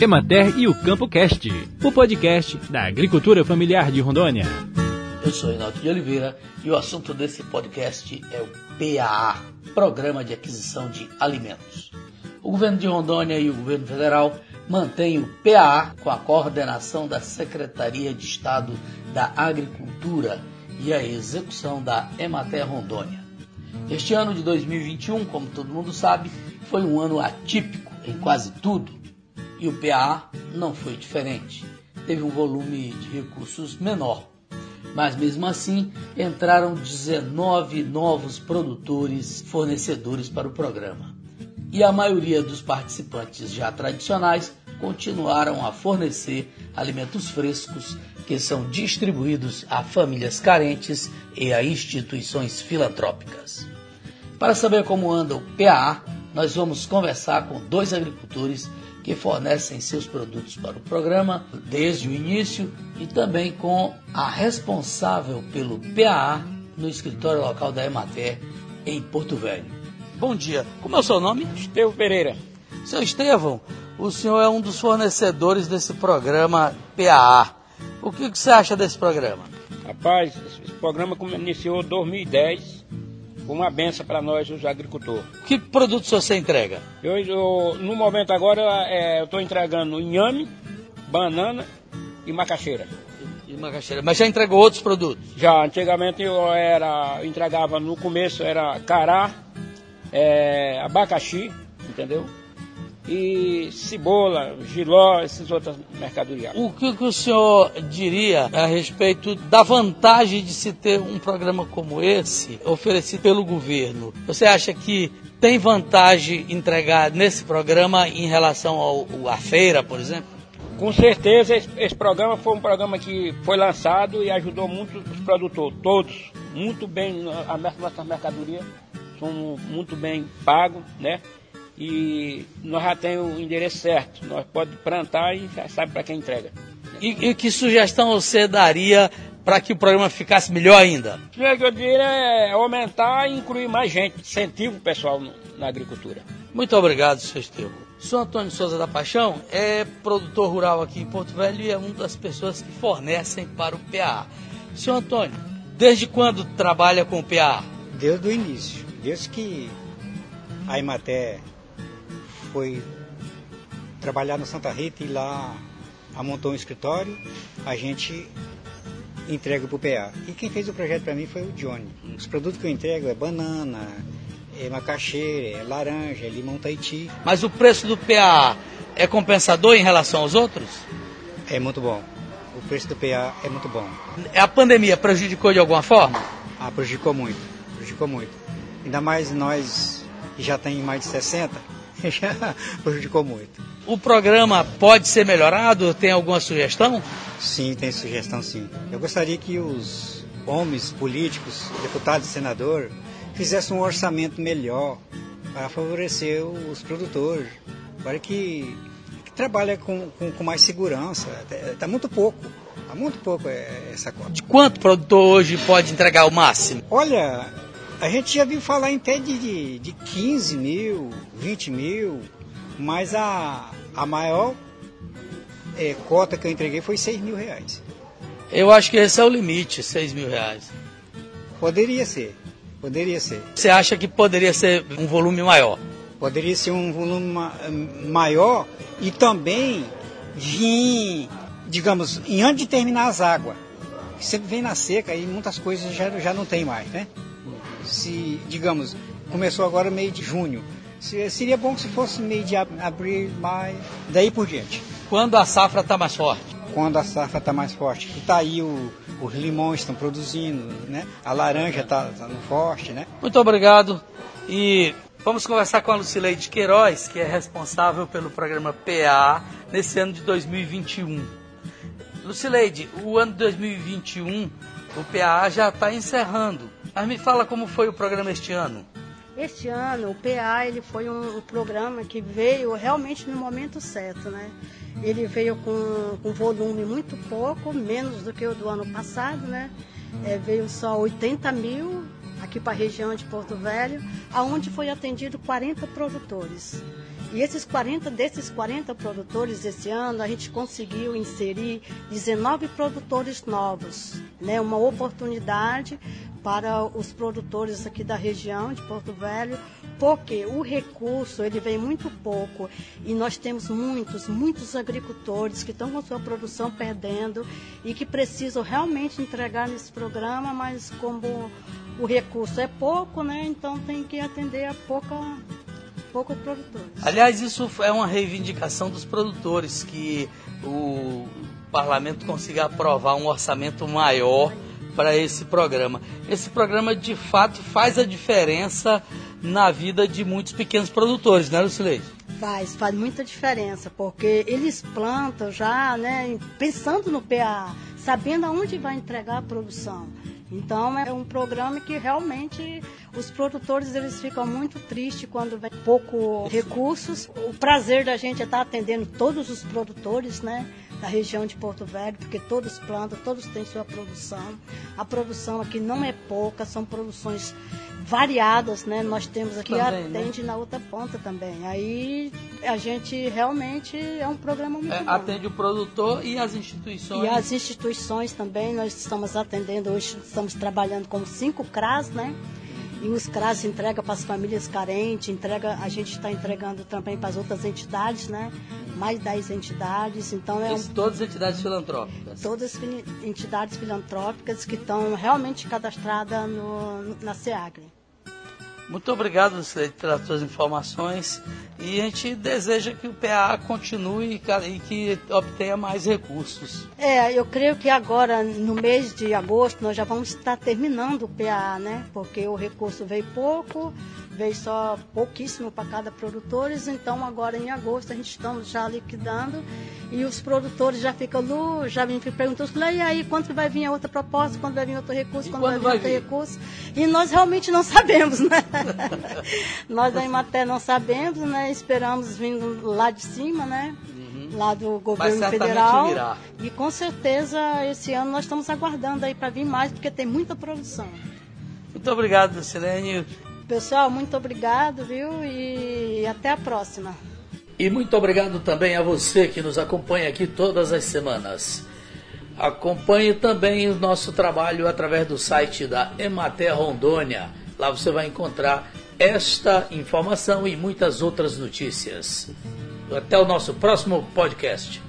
Emater e o Campo Cast, o podcast da agricultura familiar de Rondônia. Eu sou Renato de Oliveira e o assunto desse podcast é o PAA, Programa de Aquisição de Alimentos. O governo de Rondônia e o governo federal mantêm o PAA com a coordenação da Secretaria de Estado da Agricultura e a execução da Emater Rondônia. Este ano de 2021, como todo mundo sabe, foi um ano atípico em quase tudo e o PA não foi diferente. Teve um volume de recursos menor. Mas mesmo assim, entraram 19 novos produtores fornecedores para o programa. E a maioria dos participantes já tradicionais continuaram a fornecer alimentos frescos que são distribuídos a famílias carentes e a instituições filantrópicas. Para saber como anda o PAA, nós vamos conversar com dois agricultores que fornecem seus produtos para o programa desde o início e também com a responsável pelo PAA no escritório local da Emater em Porto Velho. Bom dia, como é o seu nome? Estevão Pereira. Seu Estevão, o senhor é um dos fornecedores desse programa PAA. O que você acha desse programa? Rapaz, esse programa iniciou em 2010 uma benção para nós, os agricultores. Que produtos você entrega? Eu, eu no momento agora, é, eu estou entregando inhame, banana e macaxeira. E, e macaxeira. Mas já entregou outros produtos? Já, antigamente eu era, eu entregava no começo era cará, é, abacaxi, entendeu? E cebola, giló, essas outras mercadorias. O que, que, o senhor diria a respeito da vantagem de se ter um programa como esse oferecido pelo governo? Você acha que tem vantagem entregar nesse programa em relação ao, à feira, por exemplo? Com certeza esse, esse, programa foi um programa que foi lançado e ajudou muito os produtores, todos, muito bem, as nossas mercadorias são muito bem pagos, né? E nós já temos o endereço certo. Nós pode plantar e já sabe para quem entrega. E, e, que sugestão você daria para que o programa ficasse melhor ainda? O que eu diria é aumentar e incluir mais gente, incentivo o pessoal na agricultura. Muito obrigado, seu Estevam. Sou Antônio Souza da Paixão, é produtor rural aqui em Porto Velho e é uma das pessoas que fornecem para o PA. Senhor Antônio, desde quando trabalha com o PA? Desde o início, desde que a Imaté foi trabalhar no Santa Rita e lá montou um escritório, a gente entrega para o PA. E quem fez o projeto para mim foi o Johnny. Os produtos que eu entrego é banana, é macaxeira, é laranja, é limão Tahiti. Mas o preço do PA é compensador em relação aos outros? É muito bom. O preço do PA é muito bom. A pandemia prejudicou de alguma forma? Ah, prejudicou muito. Prejudicou muito. Ainda mais nós que já tem mais de 60, já prejudicou muito. O programa pode ser melhorado? Tem alguma sugestão? Sim, tem sugestão sim. Eu gostaria que os homens políticos, deputados e senadores, fizessem um orçamento melhor para favorecer os produtores, para que, que trabalhe com, com, com, mais segurança. Está muito pouco. Está muito pouco é, essa conta. De quanto produtor hoje pode entregar o máximo? Olha, a gente já viu falar em até de, de, de 15 mil, 20 mil, mas a, a maior é, cota que eu entreguei foi 6 mil reais. Eu acho que esse é o limite, 6 mil reais. Poderia ser, poderia ser. Você acha que poderia ser um volume maior? Poderia ser um volume maior e também vir, digamos, em antes de terminar as águas. Sempre vem na seca e muitas coisas já, já não tem mais, né? Se, digamos, começou agora meio de junho, seria bom se fosse meio de abril, maio, daí por diante. Quando a safra está mais forte? Quando a safra está mais forte. Está aí o, os limões estão produzindo, né? A laranja está tá no forte, né? Muito obrigado. E vamos conversar com a Lucileide Queiroz, que é responsável pelo programa PA nesse ano de 2021. Lucileide, o ano de 2021, o PA já está encerrando. Mas me fala como foi o programa este ano. Este ano, o PA ele foi um, um programa que veio realmente no momento certo, né? Ele veio com, com volume muito pouco, menos do que o do ano passado, né? É, veio só 80 mil aqui para a região de Porto Velho, aonde foi atendido 40 produtores. E esses 40, desses 40 produtores esse ano, a gente conseguiu inserir 19 produtores novos, né? Uma oportunidade para os produtores aqui da região de Porto Velho, porque o recurso ele vem muito pouco e nós temos muitos, muitos agricultores que estão com sua produção perdendo e que precisam realmente entregar nesse programa, mas como o recurso é pouco, né? Então tem que atender a pouca poucos produtores. Aliás, isso é uma reivindicação dos produtores que o parlamento consiga aprovar um orçamento maior para esse programa. Esse programa de fato faz a diferença na vida de muitos pequenos produtores, né, Lucileide? Faz, faz muita diferença, porque eles plantam já, né, pensando no PA, sabendo aonde vai entregar a produção. Então é um programa que realmente os produtores eles ficam muito tristes quando vem pouco recursos. O prazer da gente é estar atendendo todos os produtores, né? Da região de Porto Velho, porque todos plantam, todos têm sua produção. A produção aqui não é pouca, são produções variadas, né? Nós temos aqui também, atende né? na outra ponta também. Aí a gente realmente é um programa muito é, bom. Atende o produtor e as instituições. E as instituições também, nós estamos atendendo, hoje estamos trabalhando com cinco CRAS, né? E os CRAS entrega para as famílias carentes, entrega, a gente está entregando também para as outras entidades, né? Mais 10 entidades. Então é um, todas entidades filantrópicas? Todas entidades filantrópicas que estão realmente cadastradas no, na SEAGRE. Muito obrigado, Lucilene, pelas suas informações. E a gente deseja que o PA continue e que obtenha mais recursos. É, eu creio que agora, no mês de agosto, nós já vamos estar terminando o PA, né? Porque o recurso veio pouco, veio só pouquíssimo para cada produtor, então agora em agosto a gente estamos já liquidando e os produtores já ficam, Lu, já me perguntando, e aí, quando vai vir a outra proposta, quando vai vir outro recurso, quando, quando, vai vir outro vir? recurso? E nós realmente não sabemos, né? nós da Imaté não sabemos, né? Esperamos vindo lá de cima, né? Uhum. Lá do governo federal. Virá. E com certeza esse ano nós estamos aguardando aí para vir mais, porque tem muita produção. Muito obrigado, Silene. Pessoal, muito obrigado, viu? E até a próxima. E muito obrigado também a você que nos acompanha aqui todas as semanas. Acompanhe também o nosso trabalho através do site da Emater Rondônia. Lá você vai encontrar esta informação e muitas outras notícias. Até o nosso próximo podcast.